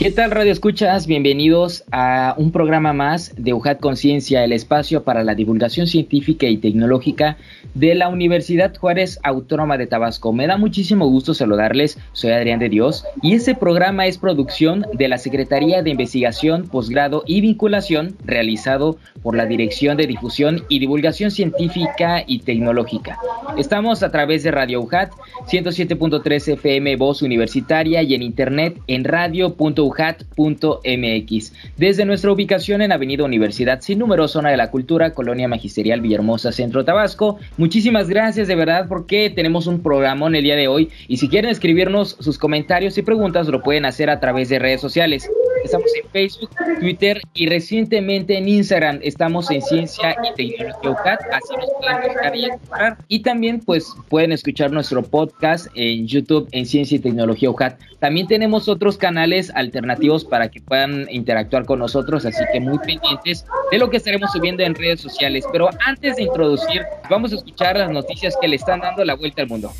¿Qué tal Radio Escuchas? Bienvenidos a un programa más de UJAT Conciencia, el espacio para la divulgación científica y tecnológica de la Universidad Juárez Autónoma de Tabasco. Me da muchísimo gusto saludarles, soy Adrián de Dios y este programa es producción de la Secretaría de Investigación, Posgrado y Vinculación realizado por la Dirección de Difusión y Divulgación Científica y Tecnológica. Estamos a través de Radio UJAT 107.3 FM Voz Universitaria y en internet en radio.ujat MX Desde nuestra ubicación en Avenida Universidad sin número, zona de la cultura, Colonia Magisterial Villahermosa, Centro Tabasco. Muchísimas gracias de verdad porque tenemos un programa en el día de hoy y si quieren escribirnos sus comentarios y preguntas lo pueden hacer a través de redes sociales. Estamos en Facebook, Twitter y recientemente en Instagram. Estamos en Ciencia y Tecnología UCAT, así nos pueden buscar y encontrar. Y también pues pueden escuchar nuestro podcast en YouTube en Ciencia y Tecnología UCAT. También tenemos otros canales alternativos para que puedan interactuar con nosotros, así que muy pendientes de lo que estaremos subiendo en redes sociales. Pero antes de introducir, vamos a escuchar las noticias que le están dando la vuelta al mundo.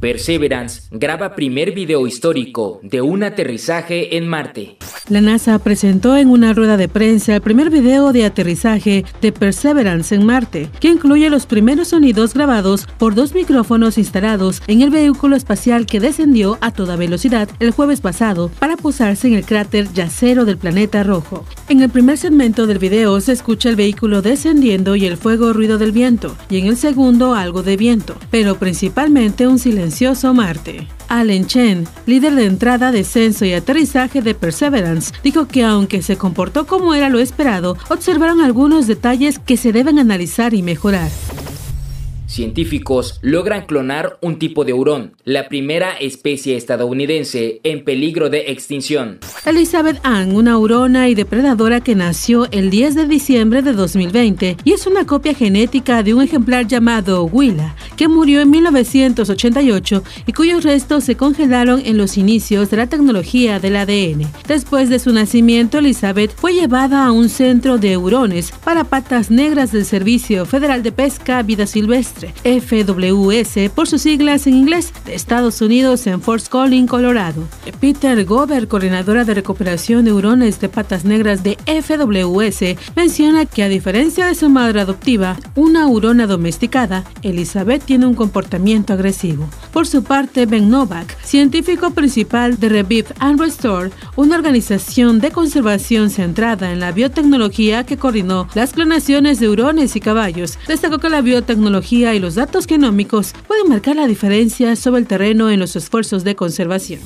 Perseverance graba primer video histórico de un aterrizaje en Marte. La NASA presentó en una rueda de prensa el primer video de aterrizaje de Perseverance en Marte, que incluye los primeros sonidos grabados por dos micrófonos instalados en el vehículo espacial que descendió a toda velocidad el jueves pasado para posarse en el cráter yacero del planeta rojo. En el primer segmento del video se escucha el vehículo descendiendo y el fuego ruido del viento, y en el segundo algo de viento, pero principalmente un Marte. Allen Chen, líder de entrada, descenso y aterrizaje de Perseverance, dijo que aunque se comportó como era lo esperado, observaron algunos detalles que se deben analizar y mejorar. Científicos logran clonar un tipo de hurón, la primera especie estadounidense en peligro de extinción. Elizabeth Ann, una hurona y depredadora que nació el 10 de diciembre de 2020 y es una copia genética de un ejemplar llamado Willa, que murió en 1988 y cuyos restos se congelaron en los inicios de la tecnología del ADN. Después de su nacimiento, Elizabeth fue llevada a un centro de hurones para patas negras del Servicio Federal de Pesca Vida Silvestre FWS por sus siglas en inglés, de Estados Unidos en Fort Collins, Colorado. Peter Gober, coordinadora de recuperación de hurones de patas negras de FWS, menciona que a diferencia de su madre adoptiva, una hurona domesticada, Elizabeth tiene un comportamiento agresivo. Por su parte, Ben Novak, científico principal de Revive and Restore, una organización de conservación centrada en la biotecnología que coordinó las clonaciones de hurones y caballos, destacó que la biotecnología y los datos genómicos pueden marcar la diferencia sobre el terreno en los esfuerzos de conservación.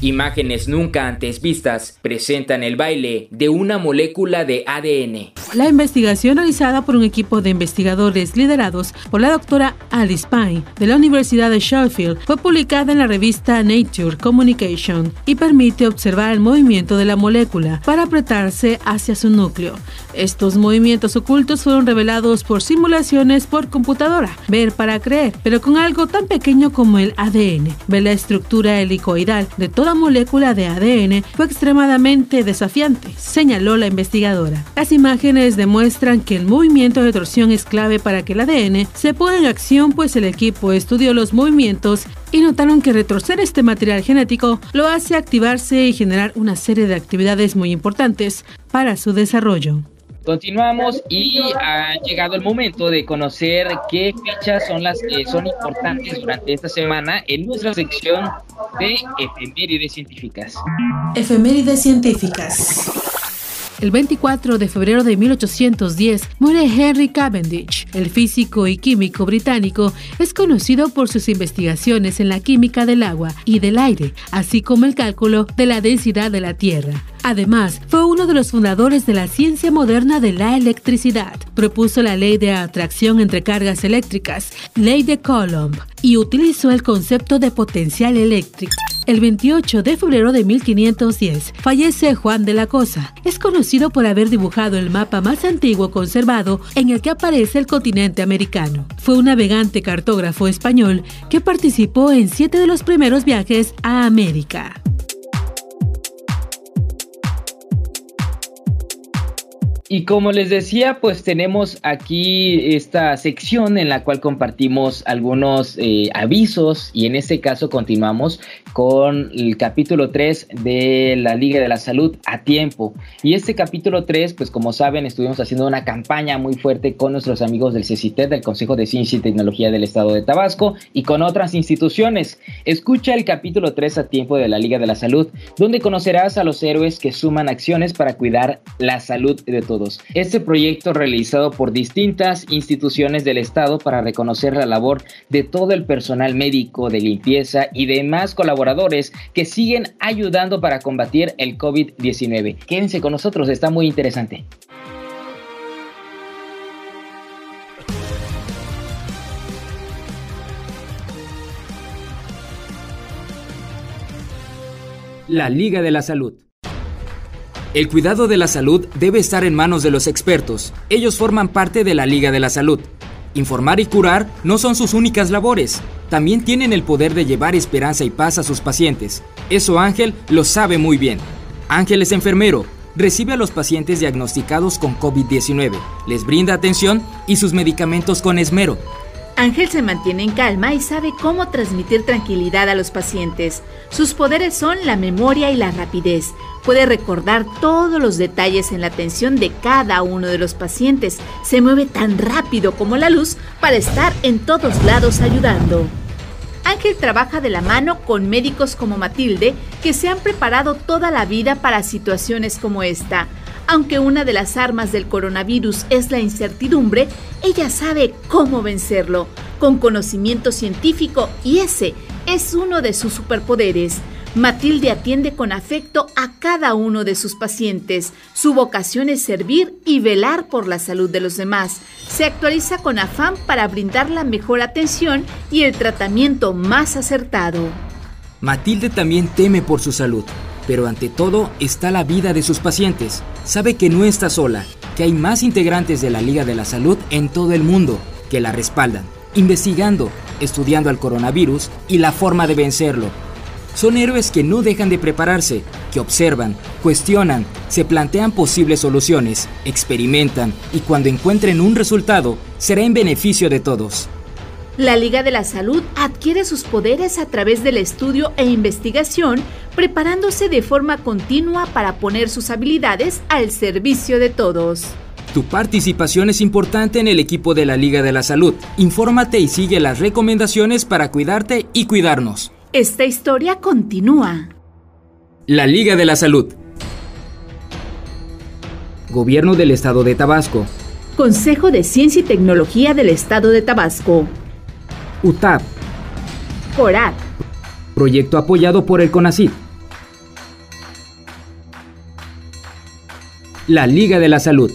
Imágenes nunca antes vistas presentan el baile de una molécula de ADN. La investigación realizada por un equipo de investigadores liderados por la doctora Alice Pine de la Universidad de Sheffield fue publicada en la revista Nature Communication y permite observar el movimiento de la molécula para apretarse hacia su núcleo. Estos movimientos ocultos fueron revelados por simulaciones por computadora, ver para creer, pero con algo tan pequeño como el ADN. Ver la estructura helicoidal de toda molécula de ADN fue extremadamente desafiante, señaló la investigadora. Las imágenes demuestran que el movimiento de torsión es clave para que el ADN se ponga en acción, pues el equipo estudió los movimientos y notaron que retroceder este material genético lo hace activarse y generar una serie de actividades muy importantes para su desarrollo. Continuamos y ha llegado el momento de conocer qué fechas son las que son importantes durante esta semana en nuestra sección de efemérides científicas. Efemérides científicas. El 24 de febrero de 1810 muere Henry Cavendish. El físico y químico británico es conocido por sus investigaciones en la química del agua y del aire, así como el cálculo de la densidad de la Tierra. Además, fue uno de los fundadores de la ciencia moderna de la electricidad. Propuso la ley de atracción entre cargas eléctricas, ley de Coulomb, y utilizó el concepto de potencial eléctrico El 28 de febrero de 1510 fallece Juan de la Cosa. Es conocido por haber dibujado el mapa más antiguo conservado en el que aparece el continente americano. Fue un navegante cartógrafo español que participó en siete de los primeros viajes a América. Y como les decía, pues tenemos aquí esta sección en la cual compartimos algunos eh, avisos y en este caso continuamos con el capítulo 3 de la Liga de la Salud a tiempo. Y este capítulo 3, pues como saben, estuvimos haciendo una campaña muy fuerte con nuestros amigos del CECITED, del Consejo de Ciencia y Tecnología del Estado de Tabasco y con otras instituciones. Escucha el capítulo 3 a tiempo de la Liga de la Salud, donde conocerás a los héroes que suman acciones para cuidar la salud de todos este proyecto realizado por distintas instituciones del Estado para reconocer la labor de todo el personal médico, de limpieza y demás colaboradores que siguen ayudando para combatir el COVID-19. Quédense con nosotros, está muy interesante. La Liga de la Salud. El cuidado de la salud debe estar en manos de los expertos. Ellos forman parte de la Liga de la Salud. Informar y curar no son sus únicas labores. También tienen el poder de llevar esperanza y paz a sus pacientes. Eso Ángel lo sabe muy bien. Ángel es enfermero, recibe a los pacientes diagnosticados con COVID-19, les brinda atención y sus medicamentos con esmero. Ángel se mantiene en calma y sabe cómo transmitir tranquilidad a los pacientes. Sus poderes son la memoria y la rapidez. Puede recordar todos los detalles en la atención de cada uno de los pacientes. Se mueve tan rápido como la luz para estar en todos lados ayudando. Ángel trabaja de la mano con médicos como Matilde que se han preparado toda la vida para situaciones como esta. Aunque una de las armas del coronavirus es la incertidumbre, ella sabe cómo vencerlo, con conocimiento científico y ese es uno de sus superpoderes. Matilde atiende con afecto a cada uno de sus pacientes. Su vocación es servir y velar por la salud de los demás. Se actualiza con afán para brindar la mejor atención y el tratamiento más acertado. Matilde también teme por su salud pero ante todo está la vida de sus pacientes. Sabe que no está sola, que hay más integrantes de la Liga de la Salud en todo el mundo que la respaldan, investigando, estudiando al coronavirus y la forma de vencerlo. Son héroes que no dejan de prepararse, que observan, cuestionan, se plantean posibles soluciones, experimentan y cuando encuentren un resultado será en beneficio de todos. La Liga de la Salud adquiere sus poderes a través del estudio e investigación, preparándose de forma continua para poner sus habilidades al servicio de todos. Tu participación es importante en el equipo de la Liga de la Salud. Infórmate y sigue las recomendaciones para cuidarte y cuidarnos. Esta historia continúa. La Liga de la Salud. Gobierno del Estado de Tabasco. Consejo de Ciencia y Tecnología del Estado de Tabasco. UTAP. CORAT. Proyecto apoyado por el CONACYT. La Liga de la Salud.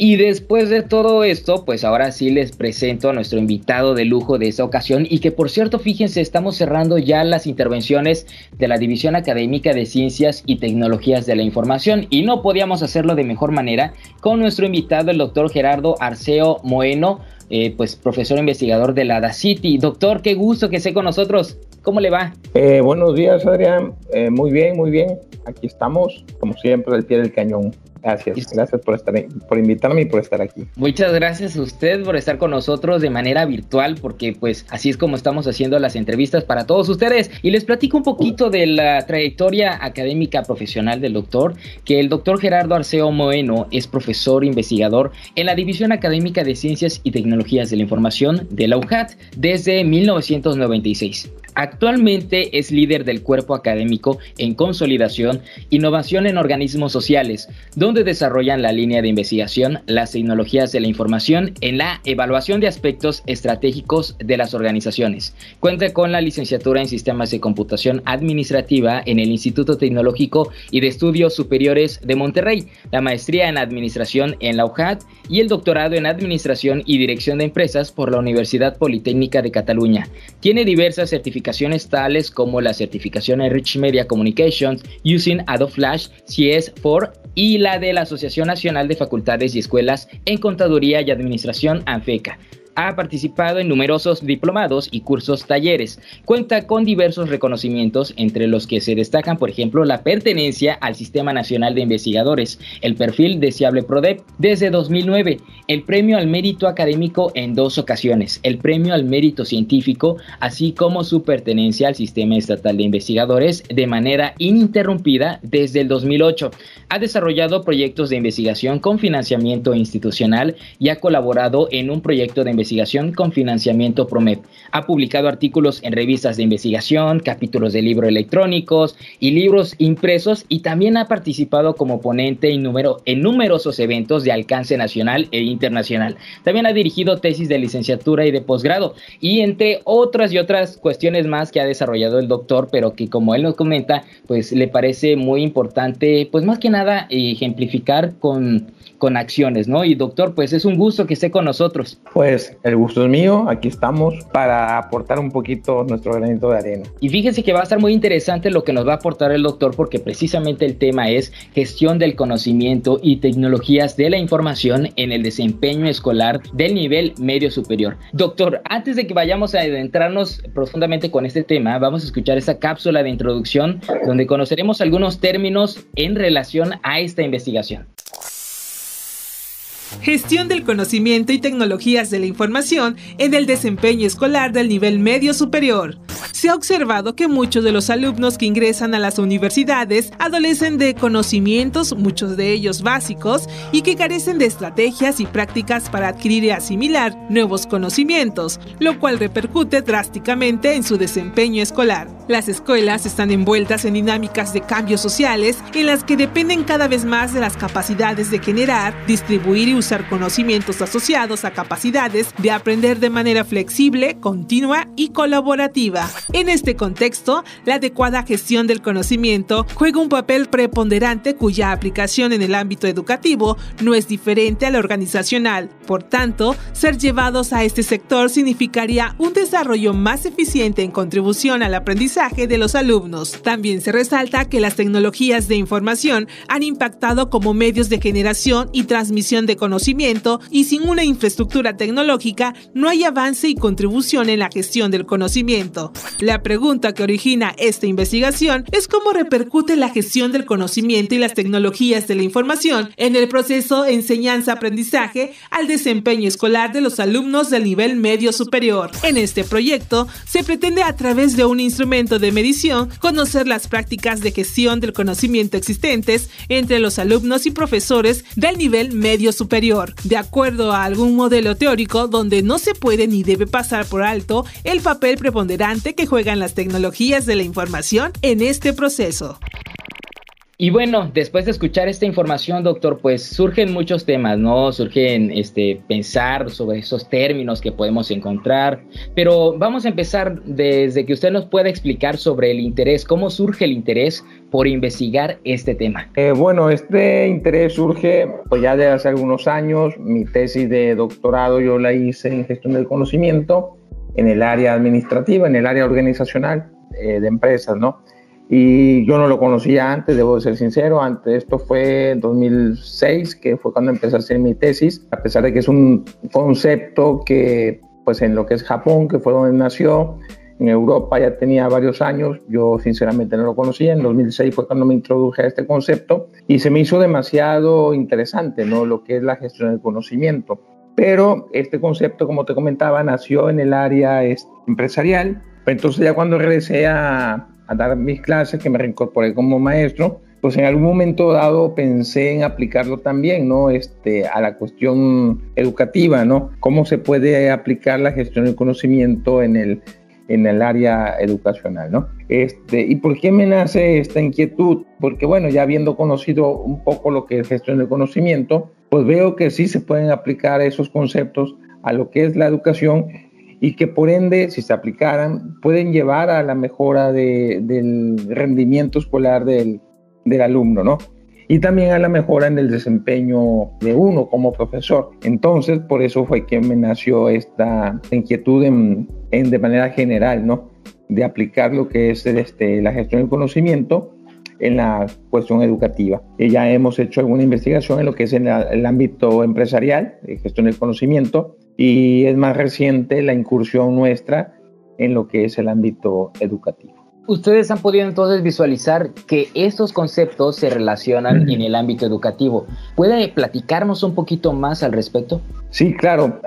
Y después de todo esto, pues ahora sí les presento a nuestro invitado de lujo de esta ocasión y que por cierto, fíjense, estamos cerrando ya las intervenciones de la División Académica de Ciencias y Tecnologías de la Información y no podíamos hacerlo de mejor manera con nuestro invitado, el doctor Gerardo Arceo Moeno, eh, pues profesor investigador de la DACITI. Doctor, qué gusto que esté con nosotros. ¿Cómo le va? Eh, buenos días, Adrián. Eh, muy bien, muy bien. Aquí estamos, como siempre, al pie del cañón. Gracias, gracias por estar por invitarme y por estar aquí. Muchas gracias a usted por estar con nosotros de manera virtual, porque pues así es como estamos haciendo las entrevistas para todos ustedes. Y les platico un poquito de la trayectoria académica profesional del doctor, que el doctor Gerardo Arceo Moeno es profesor investigador en la División Académica de Ciencias y Tecnologías de la Información de la UJAT desde 1996. Actualmente es líder del cuerpo académico en consolidación, innovación en organismos sociales, donde donde desarrollan la línea de investigación, las tecnologías de la información en la evaluación de aspectos estratégicos de las organizaciones. Cuenta con la licenciatura en Sistemas de Computación Administrativa en el Instituto Tecnológico y de Estudios Superiores de Monterrey, la maestría en Administración en la UJAT y el doctorado en Administración y Dirección de Empresas por la Universidad Politécnica de Cataluña. Tiene diversas certificaciones tales como la certificación en Rich Media Communications using Adobe Flash CS4 y la de la Asociación Nacional de Facultades y Escuelas en Contaduría y Administración ANFECA ha participado en numerosos diplomados y cursos talleres. Cuenta con diversos reconocimientos, entre los que se destacan, por ejemplo, la pertenencia al Sistema Nacional de Investigadores, el perfil deseable PRODEP desde 2009, el premio al mérito académico en dos ocasiones, el premio al mérito científico, así como su pertenencia al Sistema Estatal de Investigadores de manera ininterrumpida desde el 2008. Ha desarrollado proyectos de investigación con financiamiento institucional y ha colaborado en un proyecto de investigación con financiamiento PROMEP. Ha publicado artículos en revistas de investigación, capítulos de libros electrónicos y libros impresos y también ha participado como ponente en, en numerosos eventos de alcance nacional e internacional. También ha dirigido tesis de licenciatura y de posgrado y entre otras y otras cuestiones más que ha desarrollado el doctor, pero que como él nos comenta, pues le parece muy importante, pues más que nada ejemplificar con con acciones, ¿no? Y doctor, pues es un gusto que esté con nosotros. Pues el gusto es mío, aquí estamos para aportar un poquito nuestro granito de arena. Y fíjense que va a estar muy interesante lo que nos va a aportar el doctor porque precisamente el tema es gestión del conocimiento y tecnologías de la información en el desempeño escolar del nivel medio superior. Doctor, antes de que vayamos a adentrarnos profundamente con este tema, vamos a escuchar esta cápsula de introducción donde conoceremos algunos términos en relación a esta investigación. Gestión del conocimiento y tecnologías de la información en el desempeño escolar del nivel medio superior. Se ha observado que muchos de los alumnos que ingresan a las universidades adolecen de conocimientos, muchos de ellos básicos, y que carecen de estrategias y prácticas para adquirir y asimilar nuevos conocimientos, lo cual repercute drásticamente en su desempeño escolar. Las escuelas están envueltas en dinámicas de cambios sociales en las que dependen cada vez más de las capacidades de generar, distribuir y usar conocimientos asociados a capacidades de aprender de manera flexible, continua y colaborativa. En este contexto, la adecuada gestión del conocimiento juega un papel preponderante cuya aplicación en el ámbito educativo no es diferente a la organizacional. Por tanto, ser llevados a este sector significaría un desarrollo más eficiente en contribución al aprendizaje de los alumnos. También se resalta que las tecnologías de información han impactado como medios de generación y transmisión de conocimiento y sin una infraestructura tecnológica no hay avance y contribución en la gestión del conocimiento. La pregunta que origina esta investigación es cómo repercute la gestión del conocimiento y las tecnologías de la información en el proceso enseñanza-aprendizaje al desempeño escolar de los alumnos del nivel medio superior. En este proyecto se pretende a través de un instrumento de medición conocer las prácticas de gestión del conocimiento existentes entre los alumnos y profesores del nivel medio superior, de acuerdo a algún modelo teórico donde no se puede ni debe pasar por alto el papel preponderante que juegan las tecnologías de la información en este proceso. Y bueno, después de escuchar esta información, doctor, pues surgen muchos temas, ¿no? Surgen este pensar sobre esos términos que podemos encontrar, pero vamos a empezar desde que usted nos pueda explicar sobre el interés, cómo surge el interés por investigar este tema. Eh, bueno, este interés surge pues ya de hace algunos años. Mi tesis de doctorado yo la hice en gestión del conocimiento en el área administrativa, en el área organizacional eh, de empresas, ¿no? Y yo no lo conocía antes, debo ser sincero, antes esto fue en 2006, que fue cuando empecé a hacer mi tesis, a pesar de que es un concepto que, pues en lo que es Japón, que fue donde nació, en Europa ya tenía varios años, yo sinceramente no lo conocía, en 2006 fue cuando me introduje a este concepto y se me hizo demasiado interesante, ¿no? Lo que es la gestión del conocimiento. Pero este concepto, como te comentaba, nació en el área empresarial. Entonces ya cuando regresé a, dar mis clases, que me reincorporé como maestro, pues en algún momento dado pensé en aplicarlo también, ¿no? Este, a la cuestión educativa, ¿no? Cómo se puede aplicar la gestión del conocimiento en el, en el área educacional, ¿no? Este, ¿Y por qué me nace esta inquietud? Porque, bueno, ya habiendo conocido un poco lo que es gestión del conocimiento, pues veo que sí se pueden aplicar esos conceptos a lo que es la educación y que por ende, si se aplicaran, pueden llevar a la mejora del rendimiento escolar del, del alumno, ¿no? y también a la mejora en el desempeño de uno como profesor. Entonces, por eso fue que me nació esta inquietud en, de manera general, ¿no? De aplicar lo que es este, la gestión del conocimiento en la cuestión educativa. Y ya hemos hecho alguna investigación en lo que es en el ámbito empresarial, de gestión del conocimiento, y es más reciente la incursión nuestra en lo que es el ámbito educativo ustedes han podido entonces visualizar que estos conceptos se relacionan en el ámbito educativo. ¿Puede platicarnos un poquito más al respecto? Sí, claro.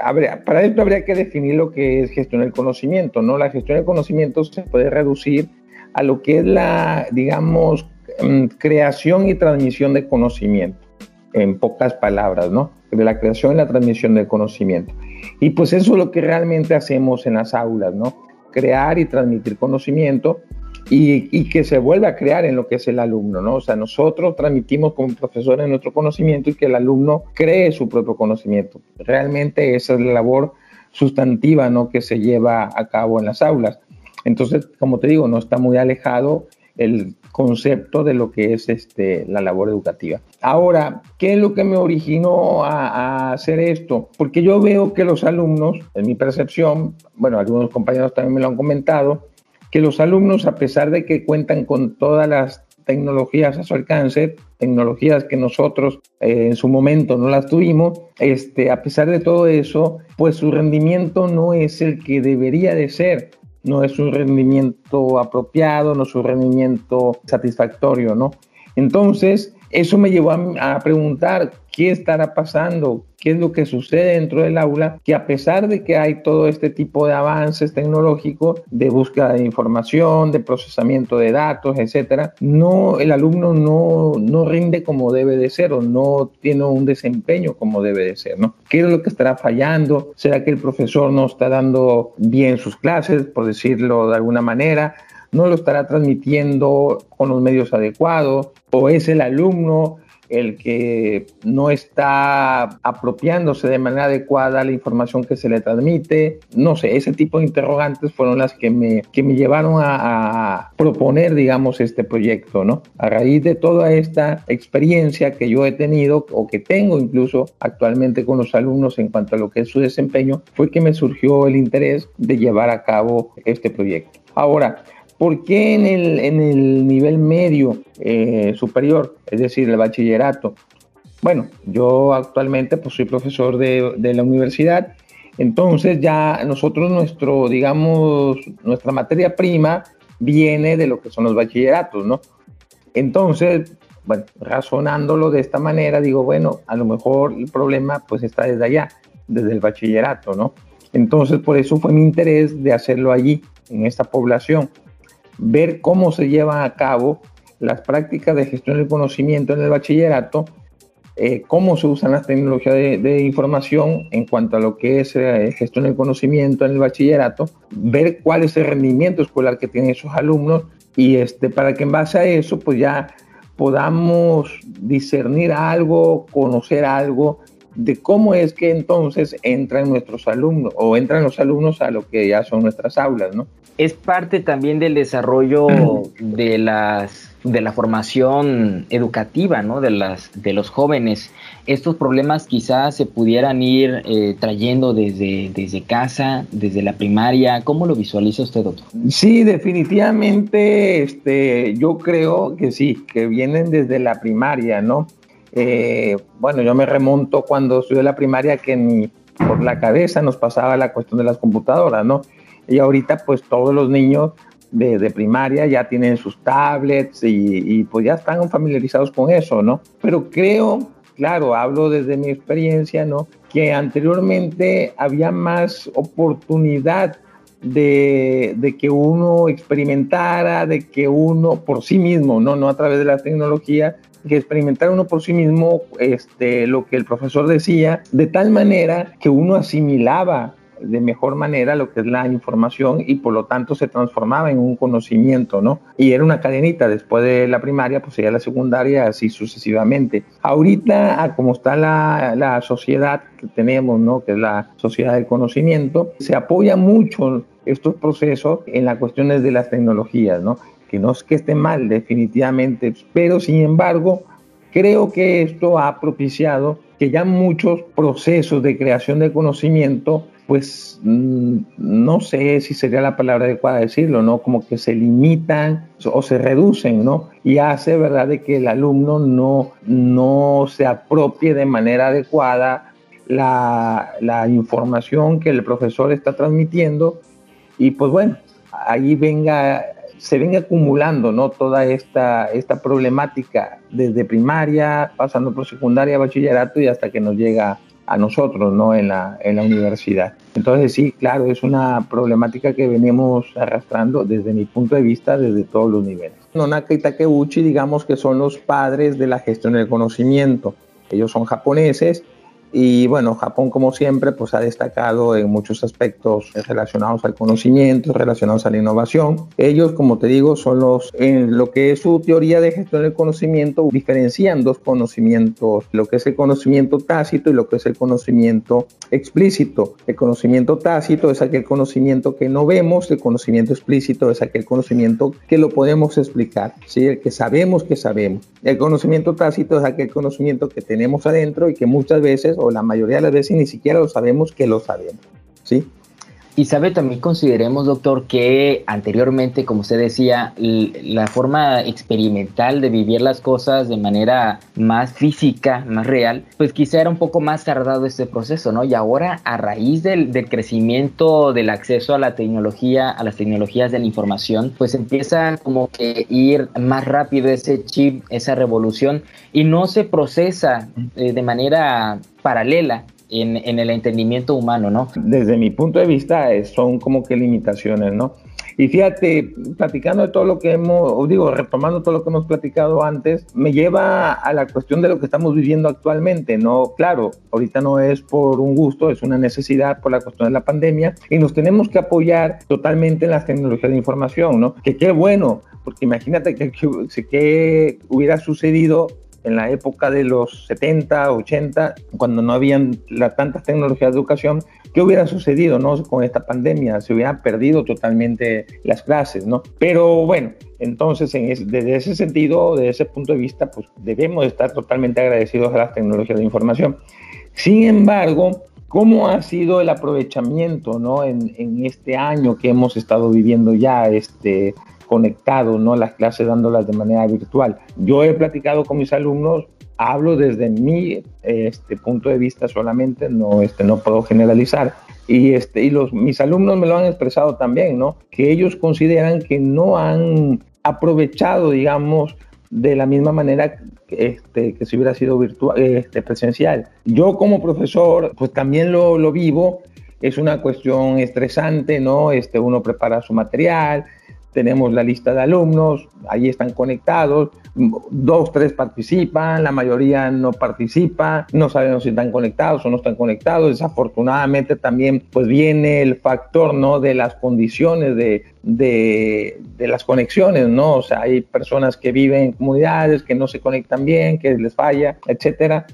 para esto habría que definir lo que es gestión del conocimiento, ¿no? La gestión del conocimiento se puede reducir a lo que es la, digamos, mm, creación y transmisión de conocimiento, en pocas palabras, ¿no? De la creación y la transmisión del conocimiento. Y pues eso es lo que realmente hacemos en las aulas, ¿no? Crear y transmitir conocimiento y, que se vuelva a crear en lo que es el alumno, ¿no? O sea, nosotros transmitimos como profesores nuestro conocimiento y que el alumno cree su propio conocimiento. Realmente esa es la labor sustantiva, ¿no? Que se lleva a cabo en las aulas. Entonces, como te digo, no está muy alejado el concepto de lo que es este, la labor educativa. Ahora, ¿qué es lo que me originó a, hacer esto? Porque yo veo que los alumnos, en mi percepción, bueno, algunos compañeros también me lo han comentado, que los alumnos, a pesar de que cuentan con todas las tecnologías a su alcance, tecnologías que nosotros eh, en su momento no las tuvimos, este, a pesar de todo eso, pues su rendimiento no es el que debería de ser, no es un rendimiento apropiado, no es un rendimiento satisfactorio, ¿no? Entonces, eso me llevó a, preguntar qué estará pasando, qué es lo que sucede dentro del aula, que a pesar de que hay todo este tipo de avances tecnológicos, de búsqueda de información, de procesamiento de datos, etcétera, no, el alumno no, no rinde como debe de ser o no tiene un desempeño como debe de ser, ¿no? ¿Qué es lo que estará fallando? ¿Será que el profesor no está dando bien sus clases, por decirlo de alguna manera? No lo estará transmitiendo con los medios adecuados o es el alumno el que no está apropiándose de manera adecuada la información que se le transmite. No sé, ese tipo de interrogantes fueron las que me, que me llevaron a, a, proponer, digamos, este proyecto, ¿no? A raíz de toda esta experiencia que yo he tenido o que tengo incluso actualmente con los alumnos en cuanto a lo que es su desempeño, fue que me surgió el interés de llevar a cabo este proyecto. Ahora, ¿Por qué en el, en el nivel medio eh, superior, es decir, el bachillerato? Bueno, yo actualmente pues, soy profesor de, de, la universidad, entonces ya nosotros, nuestro, digamos, nuestra materia prima viene de lo que son los bachilleratos, ¿no? Entonces, bueno, razonándolo de esta manera, digo, bueno, a lo mejor el problema pues está desde allá, desde el bachillerato, ¿no? Entonces, por eso fue mi interés de hacerlo allí, en esta población ver cómo se llevan a cabo las prácticas de gestión del conocimiento en el bachillerato, eh, cómo se usan las tecnologías de, información en cuanto a lo que es eh, gestión del conocimiento en el bachillerato, ver cuál es el rendimiento escolar que tienen esos alumnos y este, para que en base a eso pues ya podamos discernir algo, conocer algo de cómo es que entonces entran nuestros alumnos o entran los alumnos a lo que ya son nuestras aulas, ¿no? Es parte también del desarrollo de las de la formación educativa, ¿no? De las de los jóvenes. Estos problemas quizás se pudieran ir eh, trayendo desde, desde casa, desde la primaria. ¿Cómo lo visualiza usted, doctor? Sí, definitivamente, este, yo creo que sí, que vienen desde la primaria, ¿no? Eh, bueno, yo me remonto cuando estudié la primaria que ni por la cabeza nos pasaba la cuestión de las computadoras, ¿no? Y ahorita pues todos los niños de, primaria ya tienen sus tablets y, y, pues ya están familiarizados con eso, ¿no? Pero creo, claro, hablo desde mi experiencia, ¿no? Que anteriormente había más oportunidad de, que uno experimentara, de que uno por sí mismo, no, no a través de la tecnología, que experimentar uno por sí mismo este, lo que el profesor decía, de tal manera que uno asimilaba de mejor manera lo que es la información y por lo tanto se transformaba en un conocimiento, ¿no? Y era una cadenita, después de la primaria, pues sería la secundaria, así sucesivamente. Ahorita, como está la, la sociedad que tenemos, ¿no? Que es la sociedad del conocimiento, se apoya mucho estos procesos en las cuestiones de las tecnologías, ¿no? Que no es que esté mal, definitivamente, pero sin embargo, creo que esto ha propiciado que ya muchos procesos de creación de conocimiento, pues mm, no sé si sería la palabra adecuada decirlo, ¿no? Como que se limitan o se reducen, ¿no? Y hace, ¿verdad?, de que el alumno no, no se apropie de manera adecuada la, la información que el profesor está transmitiendo y pues bueno, ahí venga se venga acumulando ¿no? toda esta, esta problemática desde primaria, pasando por secundaria, bachillerato y hasta que nos llega a nosotros ¿no? en, la, en la universidad. Entonces sí, claro, es una problemática que venimos arrastrando desde mi punto de vista desde todos los niveles. Nonaka y Takeuchi digamos que son los padres de la gestión del conocimiento. Ellos son japoneses y bueno, Japón, como siempre, pues ha destacado en muchos aspectos relacionados al conocimiento, relacionados a la innovación. Ellos, como te digo, son los, en lo que es su teoría de gestión del conocimiento, diferencian dos conocimientos, lo que es el conocimiento tácito y lo que es el conocimiento explícito. El conocimiento tácito es aquel conocimiento que no vemos, el conocimiento explícito es aquel conocimiento que lo podemos explicar, ¿sí? el que sabemos que sabemos. El conocimiento tácito es aquel conocimiento que tenemos adentro y que muchas veces o la mayoría de las veces ni siquiera lo sabemos que lo sabemos, ¿sí? Y sabe, también consideremos, doctor, que anteriormente, como usted decía, la forma experimental de vivir las cosas de manera más física, más real, pues quizá era un poco más tardado este proceso, ¿no? Y ahora, a raíz del, del crecimiento del acceso a la tecnología, a las tecnologías de la información, pues empieza como que ir más rápido ese chip, esa revolución, y no se procesa eh, de manera paralela en, el entendimiento humano, ¿no? Desde mi punto de vista son como que limitaciones, ¿no? Y fíjate, platicando de todo lo que hemos, digo, retomando todo lo que hemos platicado antes, me lleva a la cuestión de lo que estamos viviendo actualmente, ¿no? Claro, ahorita no es por un gusto, es una necesidad por la cuestión de la pandemia y nos tenemos que apoyar totalmente en las tecnologías de información, ¿no? Que qué bueno, porque imagínate que, que, que hubiera sucedido en la época de los 70, 80, cuando no habían la, tantas tecnologías de educación, ¿qué hubiera sucedido ¿no? con esta pandemia? Se hubieran perdido totalmente las clases, ¿no? Pero bueno, entonces en desde ese sentido, desde ese punto de vista, pues debemos estar totalmente agradecidos a las tecnologías de información. Sin embargo, ¿Cómo ha sido el aprovechamiento ¿no? en, en, este año que hemos estado viviendo ya este, conectado, ¿no? Las clases dándolas de manera virtual. Yo he platicado con mis alumnos, hablo desde mi este, punto de vista solamente, no, este, no puedo generalizar. Y, este, y los, mis alumnos me lo han expresado también, ¿no? Que ellos consideran que no han aprovechado, digamos, de la misma manera este, que si hubiera sido virtual, este, presencial. Yo como profesor, pues también lo, lo vivo, es una cuestión estresante, ¿no? Este, uno prepara su material, tenemos la lista de alumnos, ahí están conectados, dos, tres participan, la mayoría no participa, no sabemos si están conectados o no están conectados. Desafortunadamente también pues viene el factor, ¿no? De las condiciones de, de, de las conexiones, ¿no? O sea, hay personas que viven en comunidades que no se conectan bien, que les falla, etcétera.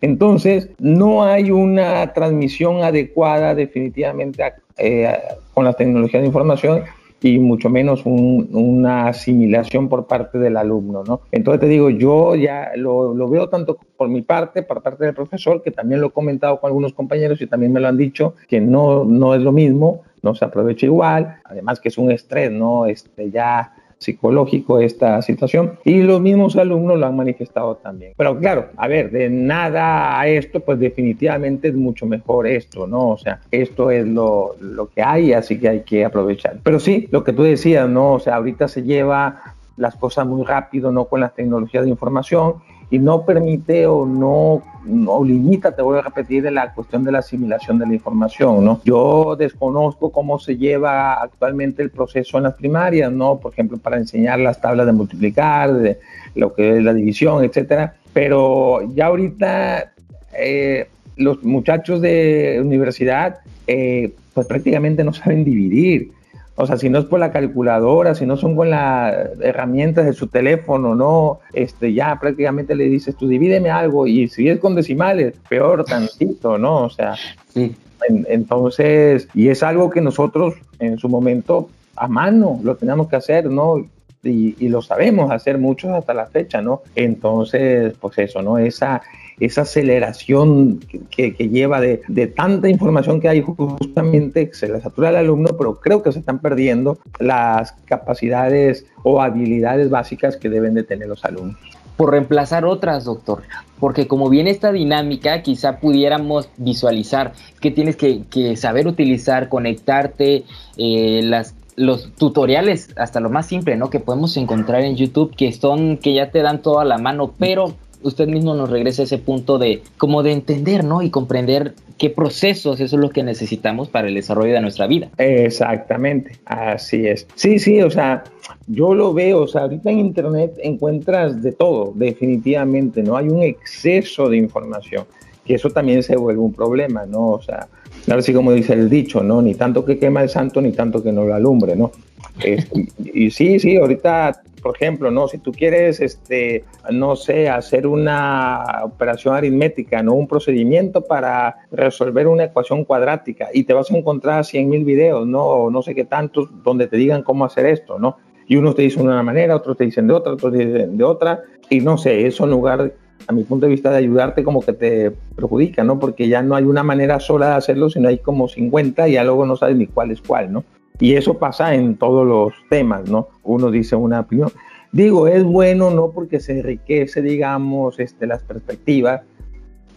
Entonces, no hay una transmisión adecuada definitivamente eh, con la tecnología de información y mucho menos una asimilación por parte del alumno, ¿no? Entonces te digo, yo ya lo, lo, veo tanto por mi parte, por parte del profesor, que también lo he comentado con algunos compañeros y también me lo han dicho, que no, no es lo mismo, no se aprovecha igual, además que es un estrés, ¿no? Este, ya psicológico esta situación y los mismos alumnos lo han manifestado también. Pero claro, a ver, de nada a esto, pues definitivamente es mucho mejor esto, ¿no? O sea, esto es lo, lo que hay, así que hay que aprovechar. Pero sí, lo que tú decías, ¿no? O sea, ahorita se lleva las cosas muy rápido, ¿no? Con las tecnologías de información y no permite o no, no limita, te voy a repetir, la cuestión de la asimilación de la información, ¿no? Yo desconozco cómo se lleva actualmente el proceso en las primarias, ¿no? Por ejemplo, para enseñar las tablas de multiplicar, de lo que es la división, etcétera, pero ya ahorita... Eh, los muchachos de universidad eh, pues prácticamente no saben dividir. O sea, si no es por la calculadora, si no son con las herramientas de su teléfono, no, este, ya prácticamente le dices, tú divídeme algo, y si es con decimales, peor tantito, ¿no? O sea, entonces, y es algo que nosotros en su momento a mano lo tenemos que hacer, ¿no? Y, lo sabemos hacer muchos hasta la fecha, ¿no? Entonces, pues eso, ¿no? Esa, esa aceleración que, lleva de, tanta información que hay justamente se le satura al alumno, pero creo que se están perdiendo las capacidades o habilidades básicas que deben de tener los alumnos. Por reemplazar otras, doctor, porque como viene esta dinámica, quizá pudiéramos visualizar que tienes que, saber utilizar, conectarte, eh, las los tutoriales, hasta lo más simple, ¿no? Que podemos encontrar en YouTube, que son, que ya te dan toda la mano, pero usted mismo nos regresa a ese punto de como de entender, ¿no? Y comprender qué procesos, eso es lo que necesitamos para el desarrollo de nuestra vida. Exactamente, así es. Sí, sí, o sea, yo lo veo, o sea, ahorita en Internet encuentras de todo, definitivamente, ¿no? Hay un exceso de información, que eso también se vuelve un problema, ¿no? O sea, ahora sí como dice el dicho, ¿no? Ni tanto que quema el santo, ni tanto que no lo alumbre, ¿no? y, sí, sí, ahorita, por ejemplo, ¿no? Si tú quieres, este, no sé, hacer una operación aritmética, ¿no? Un procedimiento para resolver una ecuación cuadrática y te vas a encontrar 100 mil videos, ¿no? O no sé qué tantos donde te digan cómo hacer esto, ¿no? Y unos te dicen de una manera, otros te dicen de otra, otros te dicen de otra. Y no sé, eso en lugar a mi punto de vista, de ayudarte como que te perjudica, ¿no? Porque ya no hay una manera sola de hacerlo, sino hay como 50 y ya luego no sabes ni cuál es cuál, ¿no? Y eso pasa en todos los temas, ¿no? Uno dice una opinión. Digo, es bueno no porque se enriquece, digamos, este, las perspectivas,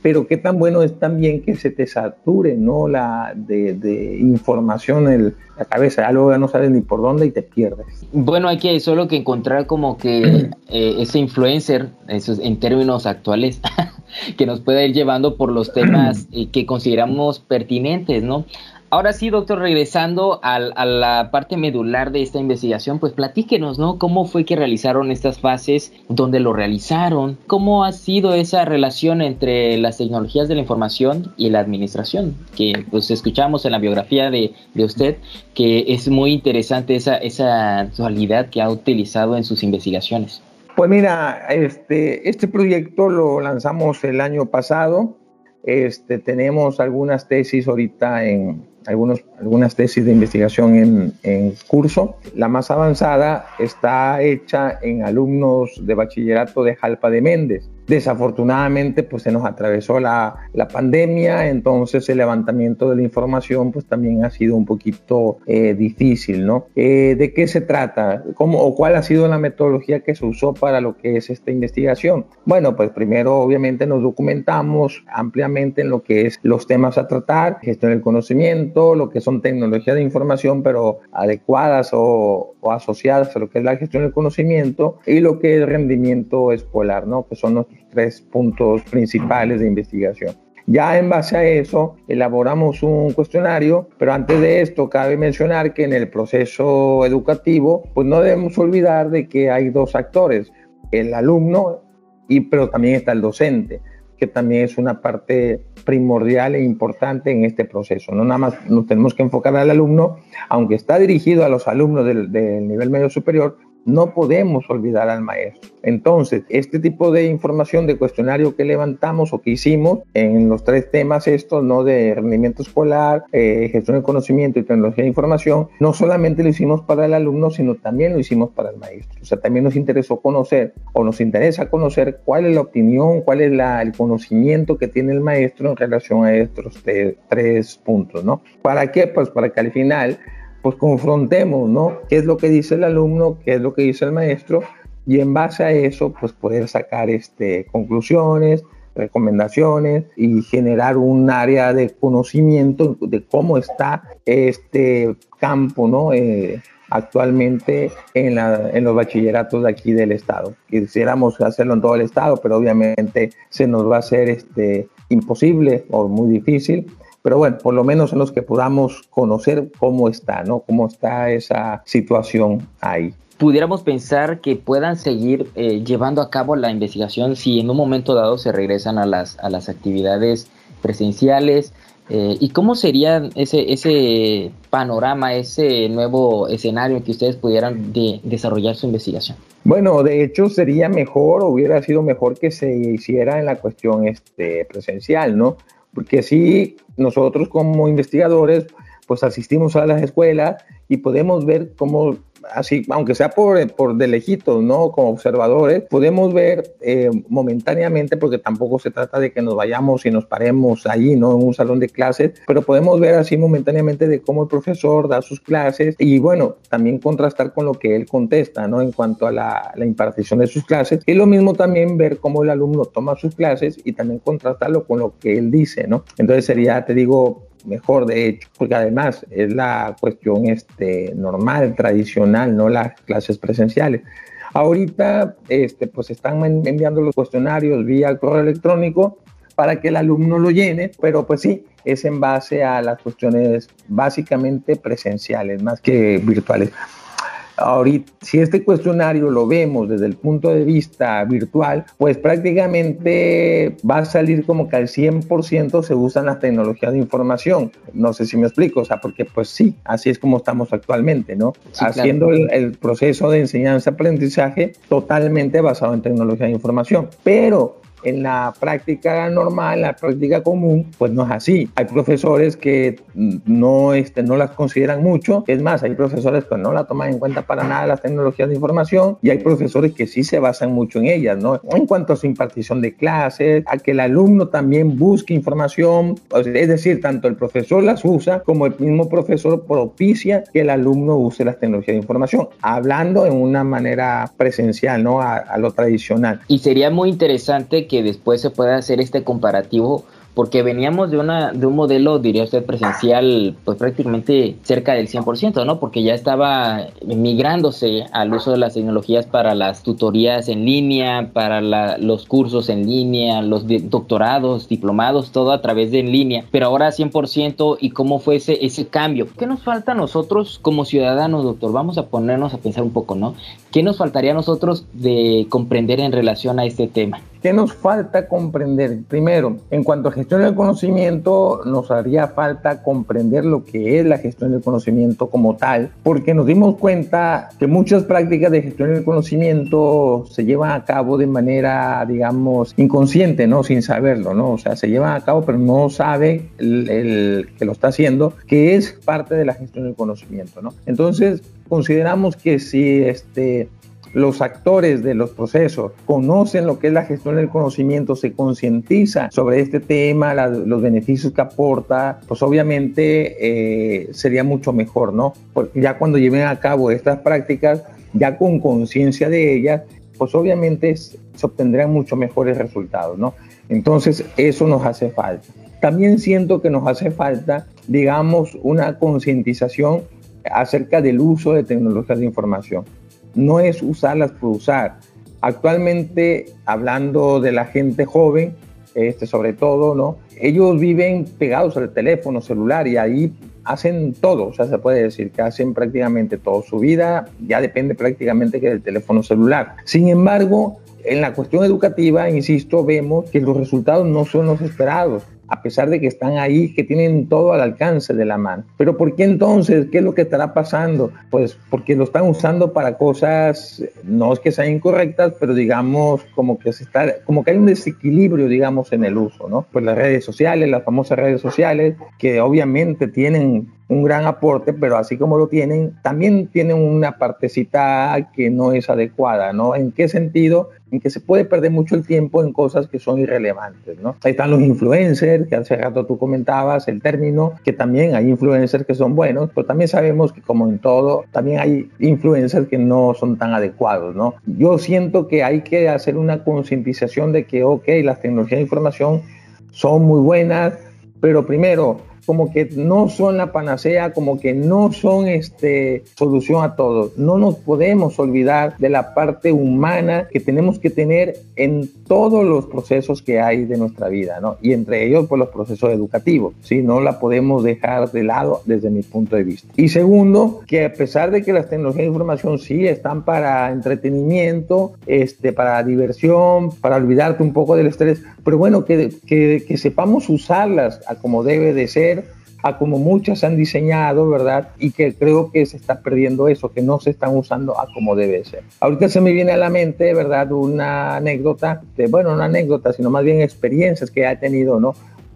pero qué tan bueno es también que se te sature, ¿no? La de, información en la cabeza, ya luego no sabes ni por dónde y te pierdes. Bueno, hay que solo que encontrar como que eh, ese influencer, eso en términos actuales, que nos pueda ir llevando por los temas eh, que consideramos pertinentes, ¿no? Ahora sí, doctor, regresando a la parte medular de esta investigación, pues platíquenos, ¿no? ¿Cómo fue que realizaron estas fases? ¿Dónde lo realizaron? ¿Cómo ha sido esa relación entre las tecnologías de la información y la administración? Que pues escuchamos en la biografía de, usted que es muy interesante esa, esa dualidad que ha utilizado en sus investigaciones. Pues mira, este, este proyecto lo lanzamos el año pasado. Este, tenemos algunas tesis ahorita en, algunos, algunas tesis de investigación en, en, curso. La más avanzada está hecha en alumnos de bachillerato de Jalpa de Méndez. Desafortunadamente, pues se nos atravesó la, la, pandemia, entonces el levantamiento de la información, pues también ha sido un poquito eh, difícil, ¿no? Eh, ¿De qué se trata? ¿Cómo o cuál ha sido la metodología que se usó para lo que es esta investigación? Bueno, pues primero, obviamente, nos documentamos ampliamente en lo que es los temas a tratar, gestión del conocimiento, lo que son tecnologías de información, pero adecuadas o, o asociadas a lo que es la gestión del conocimiento y lo que es rendimiento escolar, ¿no? Que son tres puntos principales de investigación. Ya en base a eso elaboramos un cuestionario, pero antes de esto cabe mencionar que en el proceso educativo, pues no debemos olvidar de que hay dos actores, el alumno y pero también está el docente, que también es una parte primordial e importante en este proceso. No nada más nos tenemos que enfocar al alumno, aunque está dirigido a los alumnos del, del nivel medio superior, no podemos olvidar al maestro. Entonces, este tipo de información de cuestionario que levantamos o que hicimos en los tres temas estos, ¿no? De rendimiento escolar, eh, gestión de conocimiento y tecnología de información, no solamente lo hicimos para el alumno, sino también lo hicimos para el maestro. O sea, también nos interesó conocer o nos interesa conocer cuál es la opinión, cuál es el conocimiento que tiene el maestro en relación a estos tres puntos, ¿no? ¿Para qué? Pues para que al final pues confrontemos, ¿no? ¿Qué es lo que dice el alumno? ¿Qué es lo que dice el maestro? Y en base a eso, pues poder sacar este, conclusiones, recomendaciones y generar un área de conocimiento de cómo está este campo, ¿no? Eh, actualmente en, la, en, los bachilleratos de aquí del estado. Quisiéramos hacerlo en todo el estado, pero obviamente se nos va a hacer este, imposible o muy difícil pero bueno, por lo menos en los que podamos conocer cómo está, ¿no? Cómo está esa situación ahí. Pudiéramos pensar que puedan seguir eh, llevando a cabo la investigación si en un momento dado se regresan a las, a las actividades presenciales. Eh, ¿Y cómo sería ese, ese panorama, ese nuevo escenario en que ustedes pudieran desarrollar su investigación? Bueno, de hecho sería mejor, hubiera sido mejor que se hiciera en la cuestión este, presencial, ¿no? Porque si nosotros como investigadores, pues asistimos a las escuelas y podemos ver cómo así, aunque sea por, por de lejitos, ¿no? Como observadores, podemos ver eh, momentáneamente, porque tampoco se trata de que nos vayamos y nos paremos ahí, ¿no? En un salón de clases, pero podemos ver así momentáneamente de cómo el profesor da sus clases y, bueno, también contrastar con lo que él contesta, ¿no? En cuanto a la, la impartición de sus clases. Y lo mismo también ver cómo el alumno toma sus clases y también contrastarlo con lo que él dice, ¿no? Entonces sería, te digo, mejor de hecho, porque además es la cuestión este, normal, tradicional, no las clases presenciales. Ahorita este, pues están enviando los cuestionarios vía correo electrónico para que el alumno lo llene, pero pues sí, es en base a las cuestiones básicamente presenciales, más que virtuales. Ahorita, si este cuestionario lo vemos desde el punto de vista virtual, pues prácticamente va a salir como que al 100% se usan las tecnologías de información. No sé si me explico, o sea, porque pues sí, así es como estamos actualmente, ¿no? Haciendo el, el proceso de enseñanza-aprendizaje totalmente basado en tecnología de información. Pero en la práctica normal, en la práctica común, pues no es así. Hay profesores que no, este, no las consideran mucho. Es más, hay profesores que no la toman en cuenta para nada las tecnologías de información y hay profesores que sí se basan mucho en ellas, ¿no? En cuanto a su impartición de clases, a que el alumno también busque información, es decir, tanto el profesor las usa como el mismo profesor propicia que el alumno use las tecnologías de información, hablando en una manera presencial, ¿no? A, a lo tradicional. Y sería muy interesante que después se pueda hacer este comparativo porque veníamos de una de un modelo, diría usted, presencial, pues prácticamente cerca del 100%, ¿no? Porque ya estaba migrándose al uso de las tecnologías para las tutorías en línea, para los cursos en línea, los doctorados, diplomados, todo a través de en línea, pero ahora 100% y cómo fue ese, ese cambio. ¿Qué nos falta a nosotros como ciudadanos, doctor? Vamos a ponernos a pensar un poco, ¿no? ¿Qué nos faltaría a nosotros de comprender en relación a este tema? ¿Qué nos falta comprender? Primero, en cuanto a gestión del conocimiento, nos haría falta comprender lo que es la gestión del conocimiento como tal, porque nos dimos cuenta que muchas prácticas de gestión del conocimiento se llevan a cabo de manera, digamos, inconsciente, ¿no? Sin saberlo, ¿no? O sea, se llevan a cabo, pero no sabe el, el que lo está haciendo, que es parte de la gestión del conocimiento, ¿no? Entonces, consideramos que si este los actores de los procesos conocen lo que es la gestión del conocimiento, se concientiza sobre este tema, los beneficios que aporta, pues obviamente eh, sería mucho mejor, ¿no? Porque ya cuando lleven a cabo estas prácticas, ya con conciencia de ellas, pues obviamente se obtendrán mucho mejores resultados, ¿no? Entonces, eso nos hace falta. También siento que nos hace falta, digamos, una concientización acerca del uso de tecnologías de información no es usarlas por usar. Actualmente, hablando de la gente joven, este, sobre todo, ¿no? Ellos viven pegados al teléfono celular y ahí hacen todo, o sea, se puede decir que hacen prácticamente todo. Su vida ya depende prácticamente del teléfono celular. Sin embargo, en la cuestión educativa, insisto, vemos que los resultados no son los esperados a pesar de que están ahí, que tienen todo al alcance de la mano. Pero ¿por qué entonces? ¿Qué es lo que estará pasando? Pues porque lo están usando para cosas, no es que sean incorrectas, pero digamos como que se está, como que hay un desequilibrio, digamos, en el uso, ¿no? Pues las redes sociales, las famosas redes sociales, que obviamente tienen un gran aporte, pero así como lo tienen, también tienen una partecita que no es adecuada, ¿no? ¿En qué sentido? En que se puede perder mucho el tiempo en cosas que son irrelevantes, ¿no? Ahí están los influencers, que hace rato tú comentabas el término, que también hay influencers que son buenos, pero también sabemos que como en todo, también hay influencers que no son tan adecuados, ¿no? Yo siento que hay que hacer una concientización de que, ok, las tecnologías de información son muy buenas, pero primero, como que no son la panacea, como que no son este, solución a todo. No nos podemos olvidar de la parte humana que tenemos que tener en todos los procesos que hay de nuestra vida, ¿no? Y entre ellos, pues los procesos educativos, ¿sí? No la podemos dejar de lado desde mi punto de vista. Y segundo, que a pesar de que las tecnologías de información sí están para entretenimiento, este, para diversión, para olvidarte un poco del estrés, pero bueno, que, que, que sepamos usarlas a como debe de ser, a como muchas han diseñado, ¿verdad? Y que creo que se está perdiendo eso, que no se están usando a como debe ser. Ahorita se me viene a la mente, ¿verdad? Una anécdota, de, bueno, una anécdota, sino más bien experiencias que he tenido, ¿no?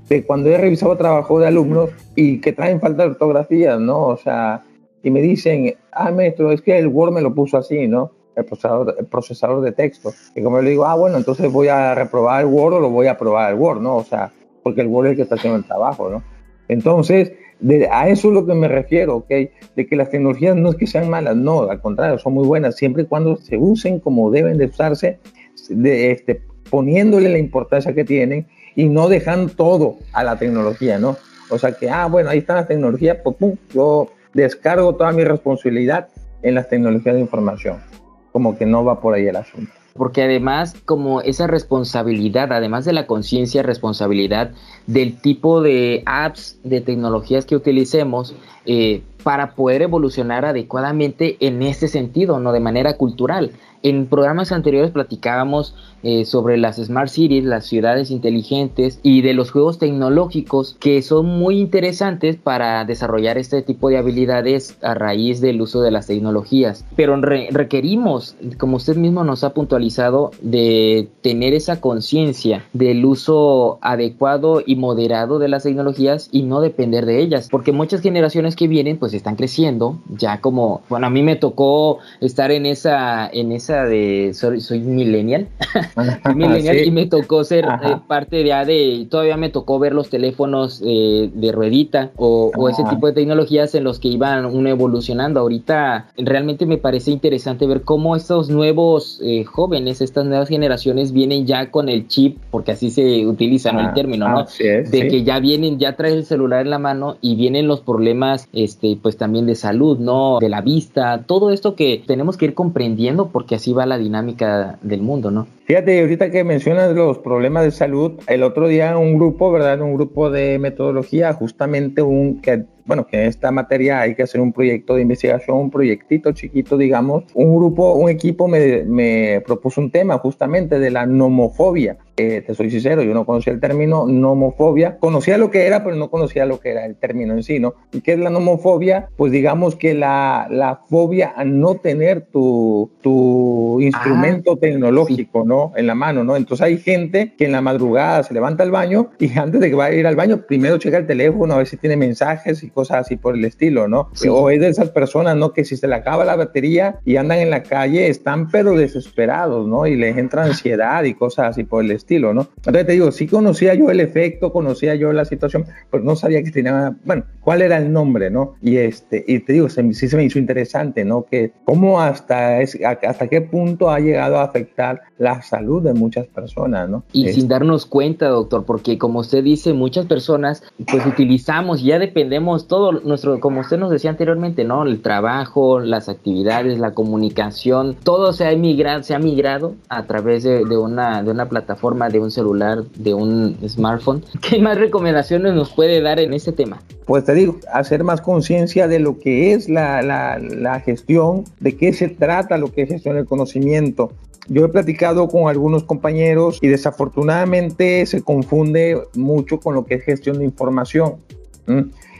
De cuando he revisado trabajo de alumnos y que traen falta de ortografía, ¿no? O sea, y me dicen, ah, maestro, es que el Word me lo puso así, ¿no? El procesador, el procesador de texto. Y como le digo, ah, bueno, entonces voy a reprobar el Word o lo voy a aprobar el Word, ¿no? O sea, porque el Word es el que está haciendo el trabajo, ¿no? Entonces, a eso es lo que me refiero, ¿ok? De que las tecnologías no es que sean malas, no, al contrario, son muy buenas, siempre y cuando se usen como deben de usarse, de, este, poniéndole la importancia que tienen y no dejan todo a la tecnología, ¿no? O sea que, ah, bueno, ahí está la tecnología, pues pum, yo descargo toda mi responsabilidad en las tecnologías de información. Como que no va por ahí el asunto porque además como esa responsabilidad, además de la conciencia, responsabilidad del tipo de apps, de tecnologías que utilicemos eh, para poder evolucionar adecuadamente en ese sentido, no de manera cultural. En programas anteriores platicábamos eh, sobre las Smart Cities, las ciudades inteligentes y de los juegos tecnológicos que son muy interesantes para desarrollar este tipo de habilidades a raíz del uso de las tecnologías. Pero requerimos, como usted mismo nos ha puntualizado, de tener esa conciencia del uso adecuado y moderado de las tecnologías y no depender de ellas, porque muchas generaciones que vienen pues están creciendo, ya como, bueno, a mí me tocó estar en esa, en esa de soy, soy millennial, y me tocó ser eh, parte de, de, todavía me tocó ver los teléfonos eh, de ruedita o, ese tipo de tecnologías en los que iban uno evolucionando. Ahorita realmente me parece interesante ver cómo estos nuevos eh, jóvenes, estas nuevas generaciones vienen ya con el chip, porque así se utiliza el ah, término, ¿no? de que ya vienen, ya traes el celular en la mano y vienen los problemas, este, pues también de salud, ¿no? De la vista, todo esto que tenemos que ir comprendiendo porque así va la dinámica del mundo, ¿no? Fíjate, ahorita que mencionas los problemas de salud, el otro día un grupo, ¿verdad? Un grupo de metodología, justamente un que bueno, que en esta materia hay que hacer un proyecto de investigación, un proyectito chiquito, digamos. Un grupo, un equipo me, me propuso un tema justamente de la nomofobia. Eh, te soy sincero, yo no conocía el término nomofobia. Conocía lo que era, pero no conocía lo que era el término en sí, ¿no? ¿Y qué es la nomofobia? Pues digamos que la, la fobia a no tener tu, tu instrumento ah, tecnológico, ¿no? En la mano, ¿no? Entonces hay gente que en la madrugada se levanta al baño y antes de que vaya a ir al baño, primero checa el teléfono a ver si tiene mensajes y cosas así por el estilo, ¿no? O es de esas personas, ¿no? Que si se le acaba la batería y andan en la calle, están pero desesperados, ¿no? Y les entra ansiedad y cosas así por el estilo, ¿no? Entonces te digo, sí conocía yo el efecto, conocía yo la situación, pero no sabía que tenía, bueno, cuál era el nombre, ¿no? Y este, y te digo, sí se me hizo interesante, ¿no? Que cómo hasta, es, hasta qué punto ha llegado a afectar la salud de muchas personas, ¿no? Y sin darnos cuenta, doctor, porque como usted dice, muchas personas pues utilizamos, ya dependemos todo nuestro, como usted nos decía anteriormente, ¿no? El trabajo, las actividades, la comunicación, todo se ha migrado, se ha migrado a través de, una, de una plataforma, de un celular, de un smartphone. ¿Qué más recomendaciones nos puede dar en este tema? Pues te digo, hacer más conciencia de lo que es la, la, la gestión, de qué se trata lo que es gestión del conocimiento, yo he platicado con algunos compañeros y desafortunadamente se confunde mucho con lo que es gestión de información.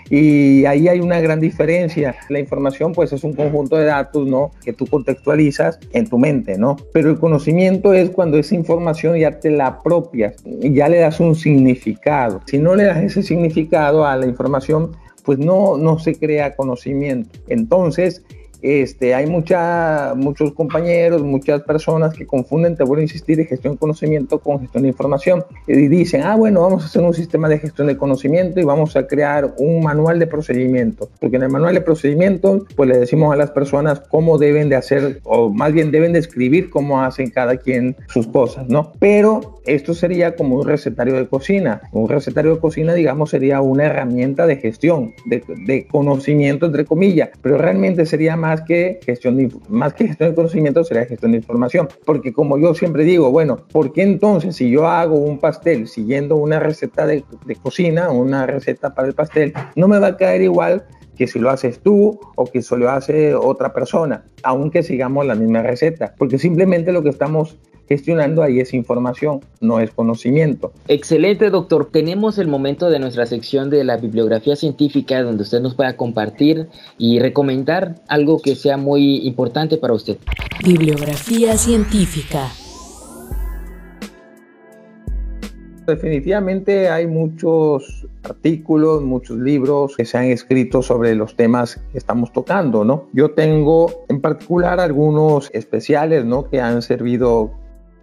Y ahí hay una gran diferencia. La información pues es un conjunto de datos, ¿no? Que tú contextualizas en tu mente, ¿no? Pero el conocimiento es cuando esa información ya te la apropias ya le das un significado. Si no le das ese significado a la información, pues no, no se crea conocimiento. Entonces, este, hay mucha, muchos compañeros, muchas personas que confunden, te vuelvo a insistir, gestión de conocimiento con gestión de información. Y dicen, ah, bueno, vamos a hacer un sistema de gestión de conocimiento y vamos a crear un manual de procedimientos. Porque en el manual de procedimientos, pues le decimos a las personas cómo deben de hacer, o más bien deben de escribir cómo hacen cada quien sus cosas, ¿no? Pero esto sería como un recetario de cocina. Un recetario de cocina, digamos, sería una herramienta de gestión, de, de conocimiento, entre comillas, pero realmente sería más que gestión de, más que gestión de conocimiento, sería gestión de información. Porque como yo siempre digo, bueno, ¿por qué entonces si yo hago un pastel siguiendo una receta de, de cocina, una receta para el pastel, no me va a caer igual que si lo haces tú o que si lo hace otra persona, aunque sigamos la misma receta, porque simplemente lo que estamos gestionando ahí es información, no es conocimiento. Excelente, doctor. Tenemos el momento de nuestra sección de la bibliografía científica donde usted nos pueda compartir y recomendar algo que sea muy importante para usted. Bibliografía científica. Definitivamente hay muchos artículos, muchos libros que se han escrito sobre los temas que estamos tocando, ¿no? Yo tengo en particular algunos especiales, ¿no? Que han servido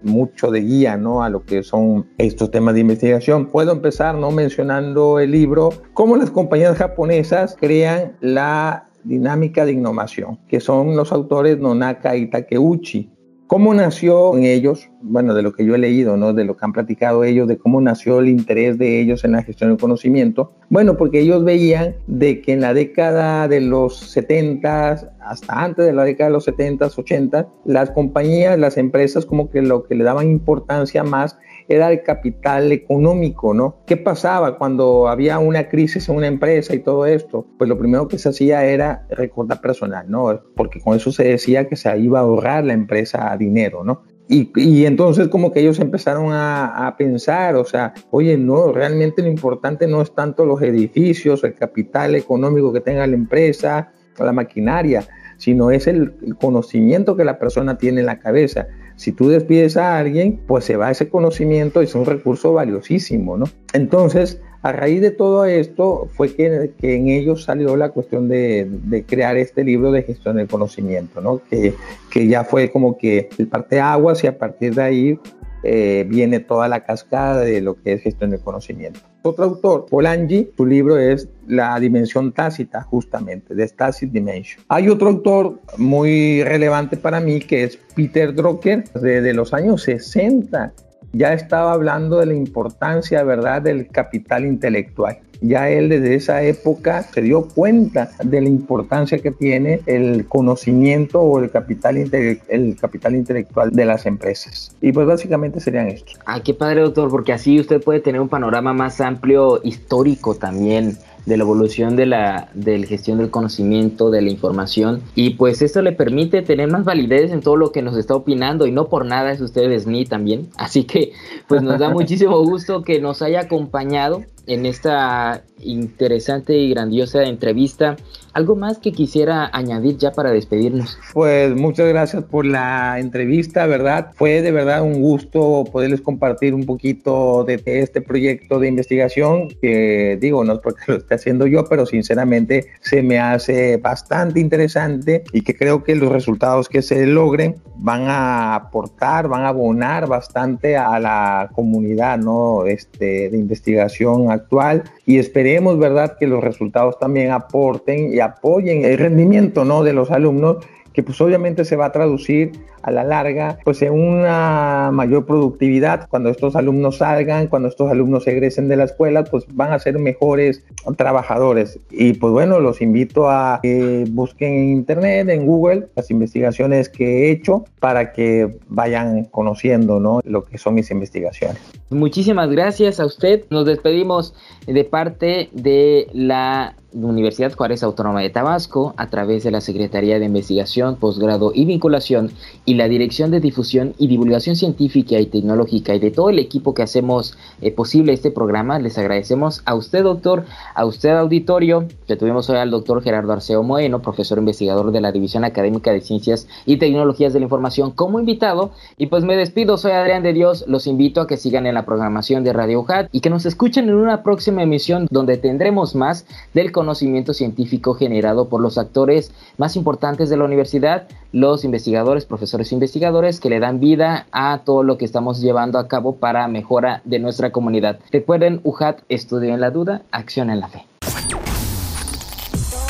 mucho de guía ¿no? a lo que son estos temas de investigación. Puedo empezar ¿no? mencionando el libro Cómo las compañías japonesas crean la dinámica de innovación, que son los autores Nonaka y Takeuchi. ¿Cómo nació en ellos? Bueno, de lo que yo he leído, ¿no? De lo que han platicado ellos, de cómo nació el interés de ellos en la gestión del conocimiento. Bueno, porque ellos veían de que en la década de los 70, hasta antes de la década de los 70, 80, las compañías, las empresas como que lo que le daban importancia más era el capital económico, ¿no? ¿Qué pasaba cuando había una crisis en una empresa y todo esto? Pues lo primero que se hacía era recortar personal, ¿no? Porque con eso se decía que se iba a ahorrar la empresa dinero, ¿no? Y, entonces como que ellos empezaron a, a, pensar, o sea, oye, no, realmente lo importante no es tanto los edificios, el capital económico que tenga la empresa, la maquinaria, sino es el conocimiento que la persona tiene en la cabeza. Si tú despides a alguien, pues se va ese conocimiento, es un recurso valiosísimo, ¿no? Entonces, a raíz de todo esto fue que, en ellos salió la cuestión de, de, crear este libro de gestión del conocimiento, ¿no? Que, que ya fue como que el parte aguas y a partir de ahí eh, viene toda la cascada de lo que es gestión del conocimiento. Otro autor, Polanyi, su libro es La dimensión tácita, justamente, de Tacit Dimension. Hay otro autor muy relevante para mí que es Peter Drucker, desde los años 60 ya estaba hablando de la importancia, ¿verdad?, del capital intelectual ya él desde esa época se dio cuenta de la importancia que tiene el conocimiento o el capital, el capital intelectual de las empresas. Y pues básicamente serían estos. Ah, qué padre doctor, porque así usted puede tener un panorama más amplio histórico también de la evolución de la del gestión del conocimiento, de la información y pues esto le permite tener más validez en todo lo que nos está opinando y no por nada es usted Sni también, así que pues nos da muchísimo gusto que nos haya acompañado en esta interesante y grandiosa entrevista. ¿Algo más que quisiera añadir ya para despedirnos? Pues muchas gracias por la entrevista, ¿verdad? Fue de verdad un gusto poderles compartir un poquito de, este proyecto de investigación que digo, no es porque lo esté haciendo yo, pero sinceramente se me hace bastante interesante y que creo que los resultados que se logren van a aportar, van a abonar bastante a la comunidad, ¿no? Este, de investigación actual y esperemos, ¿verdad?, que los resultados también aporten y apoyen el rendimiento, ¿no?, de los alumnos que pues obviamente se va a traducir a la larga pues en una mayor productividad cuando estos alumnos salgan, cuando estos alumnos egresen de la escuela, pues van a ser mejores trabajadores. Y pues bueno, los invito a que busquen en internet, en Google, las investigaciones que he hecho para que vayan conociendo ¿no? lo que son mis investigaciones. Muchísimas gracias a usted. Nos despedimos de parte de la Universidad Juárez Autónoma de Tabasco a través de la Secretaría de Investigación, Posgrado y Vinculación y la Dirección de Difusión y Divulgación Científica y Tecnológica y de todo el equipo que hacemos eh, posible este programa, les agradecemos a usted, doctor, a usted, auditorio, que tuvimos hoy al doctor Gerardo Arceo Moeno, profesor investigador de la División Académica de Ciencias y Tecnologías de la Información, como invitado. Y pues me despido, soy Adrián de Dios, los invito a que sigan en la programación de Radio Hat y que nos escuchen en una próxima emisión donde tendremos más del conocimiento científico generado por los actores más importantes de la universidad, los investigadores, profesores e investigadores que le dan vida a todo lo que estamos llevando a cabo para mejora de nuestra comunidad. Recuerden, UJAT, estudio en la duda, acción en la fe.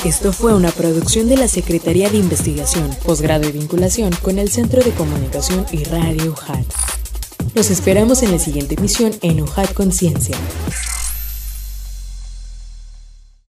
Esto fue una producción de la Secretaría de Investigación, Posgrado y Vinculación con el Centro de Comunicación y Radio UJAT. Los esperamos en la siguiente emisión en UJAT Conciencia.